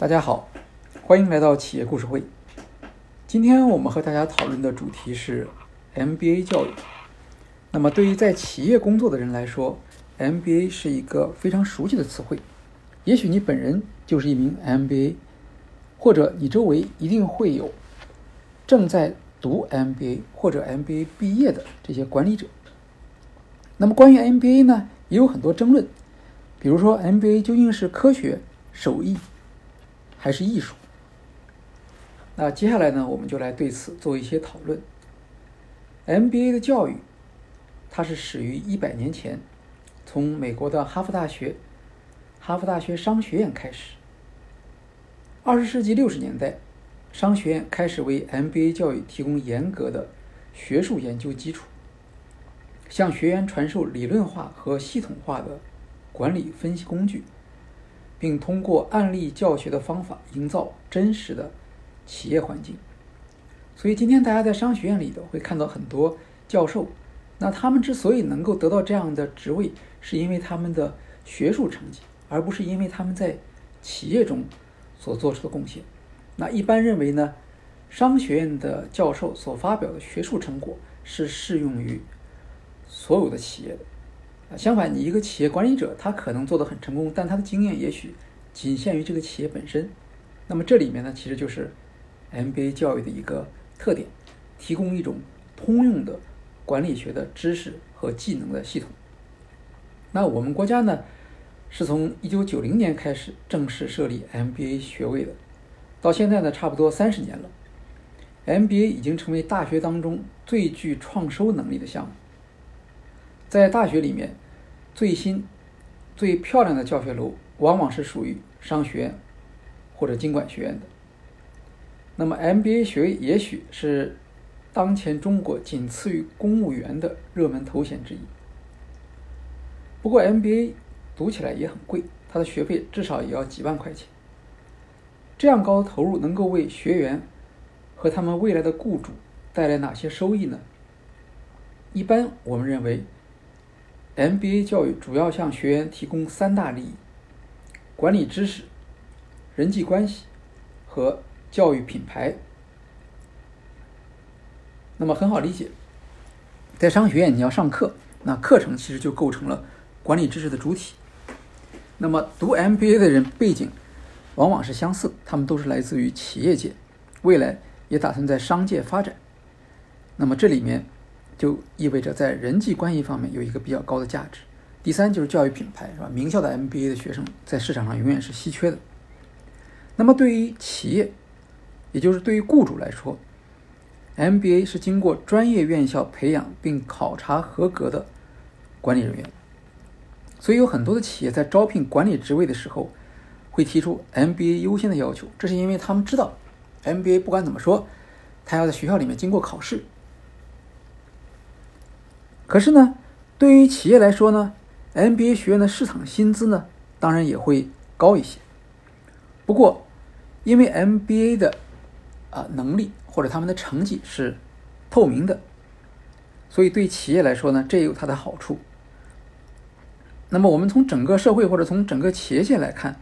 大家好，欢迎来到企业故事会。今天我们和大家讨论的主题是 MBA 教育。那么，对于在企业工作的人来说，MBA 是一个非常熟悉的词汇。也许你本人就是一名 MBA，或者你周围一定会有正在读 MBA 或者 MBA 毕业的这些管理者。那么，关于 MBA 呢，也有很多争论。比如说，MBA 究竟是科学、手艺？还是艺术。那接下来呢，我们就来对此做一些讨论。MBA 的教育，它是始于一百年前，从美国的哈佛大学、哈佛大学商学院开始。二十世纪六十年代，商学院开始为 MBA 教育提供严格的学术研究基础，向学员传授理论化和系统化的管理分析工具。并通过案例教学的方法营造真实的企业环境。所以今天大家在商学院里头会看到很多教授，那他们之所以能够得到这样的职位，是因为他们的学术成绩，而不是因为他们在企业中所做出的贡献。那一般认为呢，商学院的教授所发表的学术成果是适用于所有的企业的。相反，你一个企业管理者，他可能做得很成功，但他的经验也许仅限于这个企业本身。那么这里面呢，其实就是 MBA 教育的一个特点，提供一种通用的管理学的知识和技能的系统。那我们国家呢，是从1990年开始正式设立 MBA 学位的，到现在呢，差不多三十年了，MBA 已经成为大学当中最具创收能力的项目。在大学里面，最新、最漂亮的教学楼往往是属于商学院或者经管学院的。那么 MBA 学位也许是当前中国仅次于公务员的热门头衔之一。不过 MBA 读起来也很贵，它的学费至少也要几万块钱。这样高的投入能够为学员和他们未来的雇主带来哪些收益呢？一般我们认为。MBA 教育主要向学员提供三大利益：管理知识、人际关系和教育品牌。那么很好理解，在商学院你要上课，那课程其实就构成了管理知识的主体。那么读 MBA 的人背景往往是相似，他们都是来自于企业界，未来也打算在商界发展。那么这里面。就意味着在人际关系方面有一个比较高的价值。第三就是教育品牌，是吧？名校的 MBA 的学生在市场上永远是稀缺的。那么对于企业，也就是对于雇主来说，MBA 是经过专业院校培养并考察合格的管理人员。所以有很多的企业在招聘管理职位的时候，会提出 MBA 优先的要求。这是因为他们知道，MBA 不管怎么说，他要在学校里面经过考试。可是呢，对于企业来说呢，MBA 学院的市场薪资呢，当然也会高一些。不过，因为 MBA 的啊能力或者他们的成绩是透明的，所以对企业来说呢，这也有它的好处。那么，我们从整个社会或者从整个企业界来看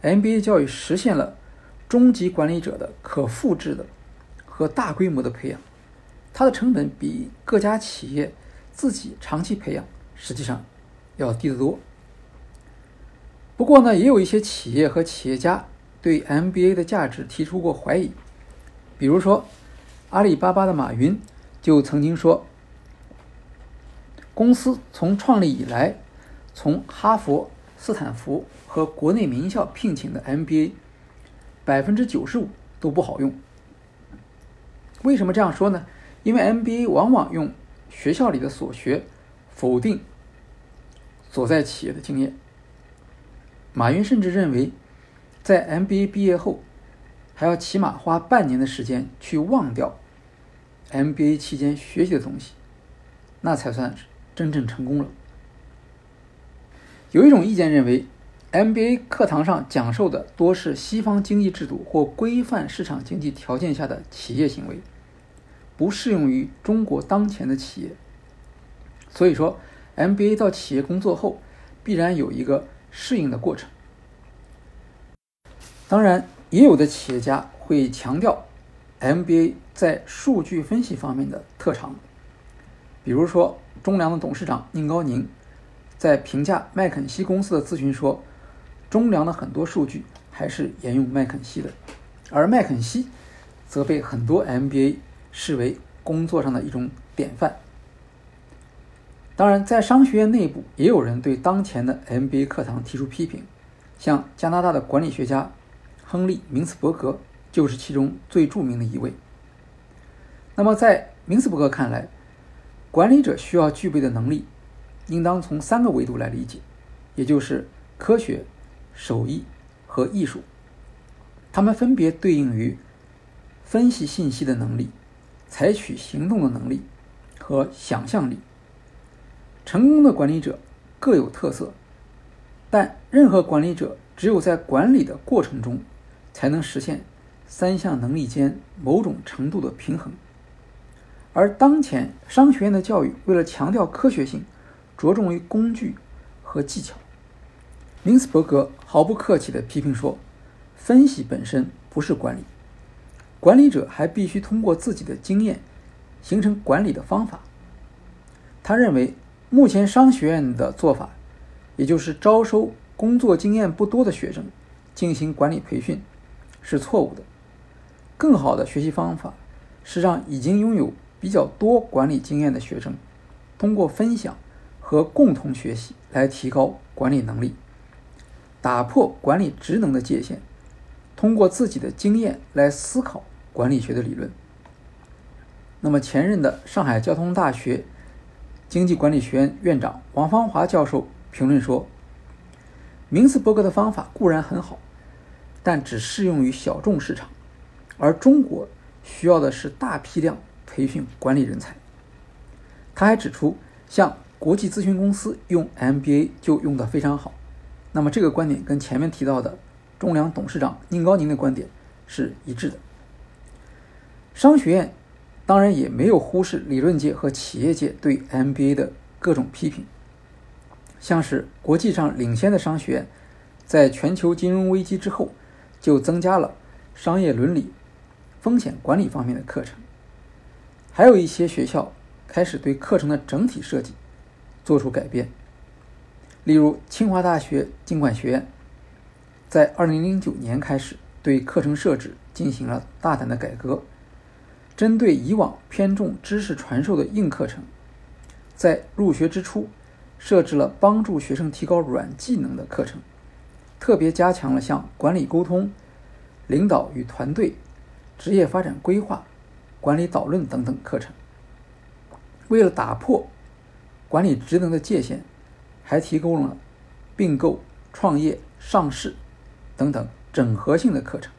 ，MBA 教育实现了中级管理者的可复制的和大规模的培养，它的成本比各家企业。自己长期培养，实际上要低得多。不过呢，也有一些企业和企业家对 MBA 的价值提出过怀疑。比如说，阿里巴巴的马云就曾经说，公司从创立以来，从哈佛、斯坦福和国内名校聘请的 MBA，百分之九十五都不好用。为什么这样说呢？因为 MBA 往往用。学校里的所学否定所在企业的经验。马云甚至认为，在 MBA 毕业后，还要起码花半年的时间去忘掉 MBA 期间学习的东西，那才算是真正成功了。有一种意见认为，MBA 课堂上讲授的多是西方经济制度或规范市场经济条件下的企业行为。不适用于中国当前的企业，所以说，MBA 到企业工作后，必然有一个适应的过程。当然，也有的企业家会强调 MBA 在数据分析方面的特长，比如说中粮的董事长宁高宁在评价麦肯锡公司的咨询说，中粮的很多数据还是沿用麦肯锡的，而麦肯锡则被很多 MBA 视为工作上的一种典范。当然，在商学院内部也有人对当前的 MBA 课堂提出批评，像加拿大的管理学家亨利·明斯伯格就是其中最著名的一位。那么，在明斯伯格看来，管理者需要具备的能力，应当从三个维度来理解，也就是科学、手艺和艺术。它们分别对应于分析信息的能力、采取行动的能力和想象力。成功的管理者各有特色，但任何管理者只有在管理的过程中，才能实现三项能力间某种程度的平衡。而当前商学院的教育为了强调科学性，着重于工具和技巧。明斯伯格毫不客气地批评说：“分析本身不是管理，管理者还必须通过自己的经验形成管理的方法。”他认为。目前商学院的做法，也就是招收工作经验不多的学生进行管理培训，是错误的。更好的学习方法是让已经拥有比较多管理经验的学生，通过分享和共同学习来提高管理能力，打破管理职能的界限，通过自己的经验来思考管理学的理论。那么，前任的上海交通大学。经济管理学院院长王芳华教授评论说：“明斯伯格的方法固然很好，但只适用于小众市场，而中国需要的是大批量培训管理人才。”他还指出，像国际咨询公司用 MBA 就用得非常好。那么这个观点跟前面提到的中粮董事长宁高宁的观点是一致的。商学院。当然也没有忽视理论界和企业界对 MBA 的各种批评，像是国际上领先的商学院，在全球金融危机之后，就增加了商业伦理、风险管理方面的课程，还有一些学校开始对课程的整体设计做出改变，例如清华大学经管学院，在2009年开始对课程设置进行了大胆的改革。针对以往偏重知识传授的硬课程，在入学之初设置了帮助学生提高软技能的课程，特别加强了像管理沟通、领导与团队、职业发展规划、管理导论等等课程。为了打破管理职能的界限，还提供了并购、创业、上市等等整合性的课程。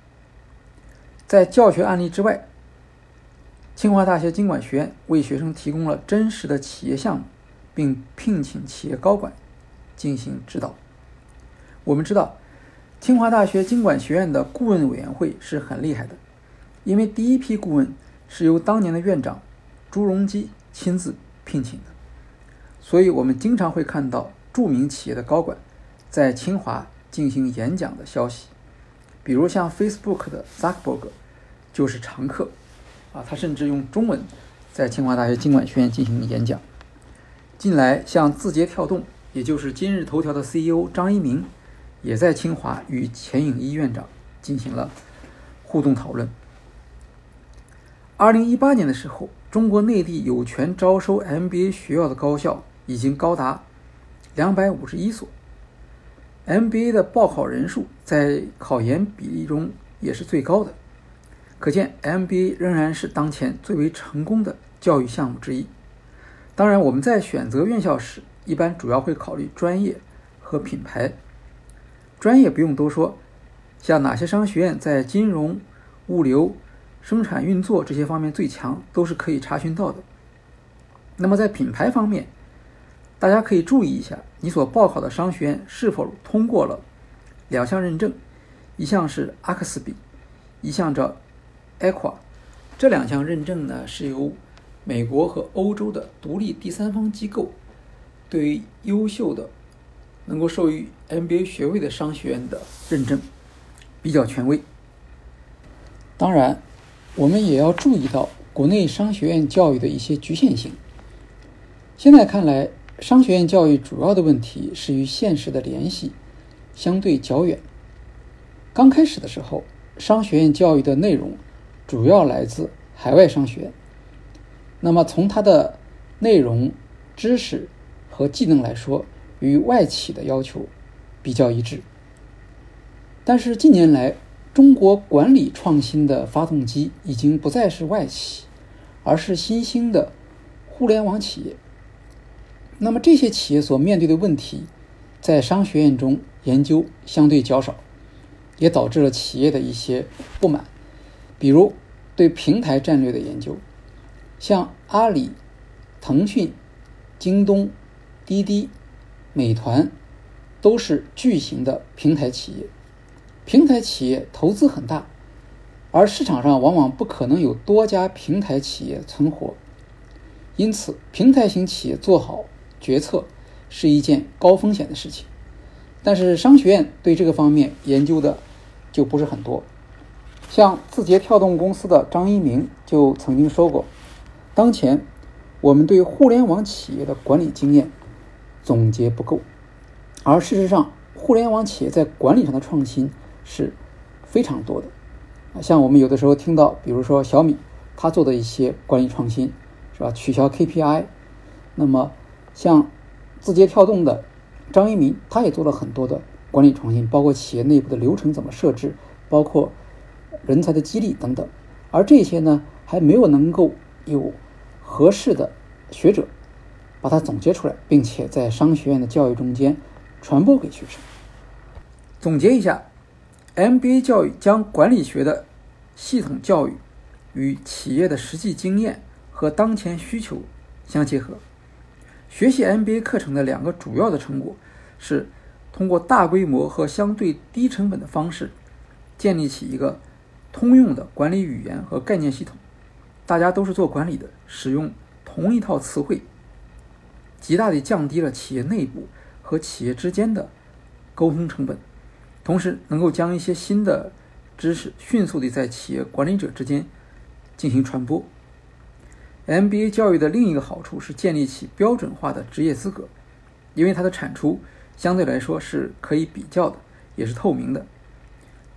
在教学案例之外，清华大学经管学院为学生提供了真实的企业项目，并聘请企业高管进行指导。我们知道，清华大学经管学院的顾问委员会是很厉害的，因为第一批顾问是由当年的院长朱镕基亲自聘请的，所以我们经常会看到著名企业的高管在清华进行演讲的消息，比如像 Facebook 的 Zuckerberg 就是常客。他甚至用中文在清华大学经管学院进行演讲。近来，像字节跳动，也就是今日头条的 CEO 张一鸣，也在清华与钱颖一院长进行了互动讨论。二零一八年的时候，中国内地有权招收 MBA 学校的高校已经高达两百五十一所，MBA 的报考人数在考研比例中也是最高的。可见，MBA 仍然是当前最为成功的教育项目之一。当然，我们在选择院校时，一般主要会考虑专业和品牌。专业不用多说，像哪些商学院在金融、物流、生产运作这些方面最强，都是可以查询到的。那么在品牌方面，大家可以注意一下，你所报考的商学院是否通过了两项认证，一项是阿克斯比，一项叫。EQUA 这两项认证呢，是由美国和欧洲的独立第三方机构对于优秀的能够授予 MBA 学位的商学院的认证，比较权威。当然，我们也要注意到国内商学院教育的一些局限性。现在看来，商学院教育主要的问题是与现实的联系相对较远。刚开始的时候，商学院教育的内容主要来自海外商学，那么从它的内容、知识和技能来说，与外企的要求比较一致。但是近年来，中国管理创新的发动机已经不再是外企，而是新兴的互联网企业。那么这些企业所面对的问题，在商学院中研究相对较少，也导致了企业的一些不满，比如对平台战略的研究，像阿里、腾讯、京东、滴滴、美团，都是巨型的平台企业，平台企业投资很大，而市场上往往不可能有多家平台企业存活，因此平台型企业做好。决策是一件高风险的事情，但是商学院对这个方面研究的就不是很多。像字节跳动公司的张一鸣就曾经说过：“当前我们对互联网企业的管理经验总结不够，而事实上，互联网企业在管理上的创新是非常多的。像我们有的时候听到，比如说小米，他做的一些管理创新，是吧？取消 KPI，那么。像字节跳动的张一鸣，他也做了很多的管理创新，包括企业内部的流程怎么设置，包括人才的激励等等。而这些呢，还没有能够有合适的学者把它总结出来，并且在商学院的教育中间传播给学生。总结一下，MBA 教育将管理学的系统教育与企业的实际经验和当前需求相结合。学习 MBA 课程的两个主要的成果是通过大规模和相对低成本的方式建立起一个通用的管理语言和概念系统。大家都是做管理的，使用同一套词汇，极大地降低了企业内部和企业之间的沟通成本，同时能够将一些新的知识迅速地在企业管理者之间进行传播。MBA 教育的另一个好处是建立起标准化的职业资格，因为它的产出相对来说是可以比较的，也是透明的。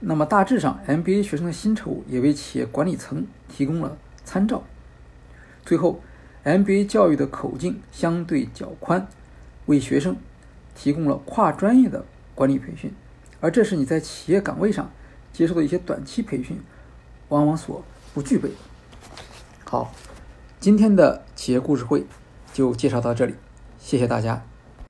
那么大致上，MBA 学生的薪酬也为企业管理层提供了参照。最后，MBA 教育的口径相对较宽，为学生提供了跨专业的管理培训，而这是你在企业岗位上接受的一些短期培训往往所不具备。好。今天的企业故事会就介绍到这里，谢谢大家。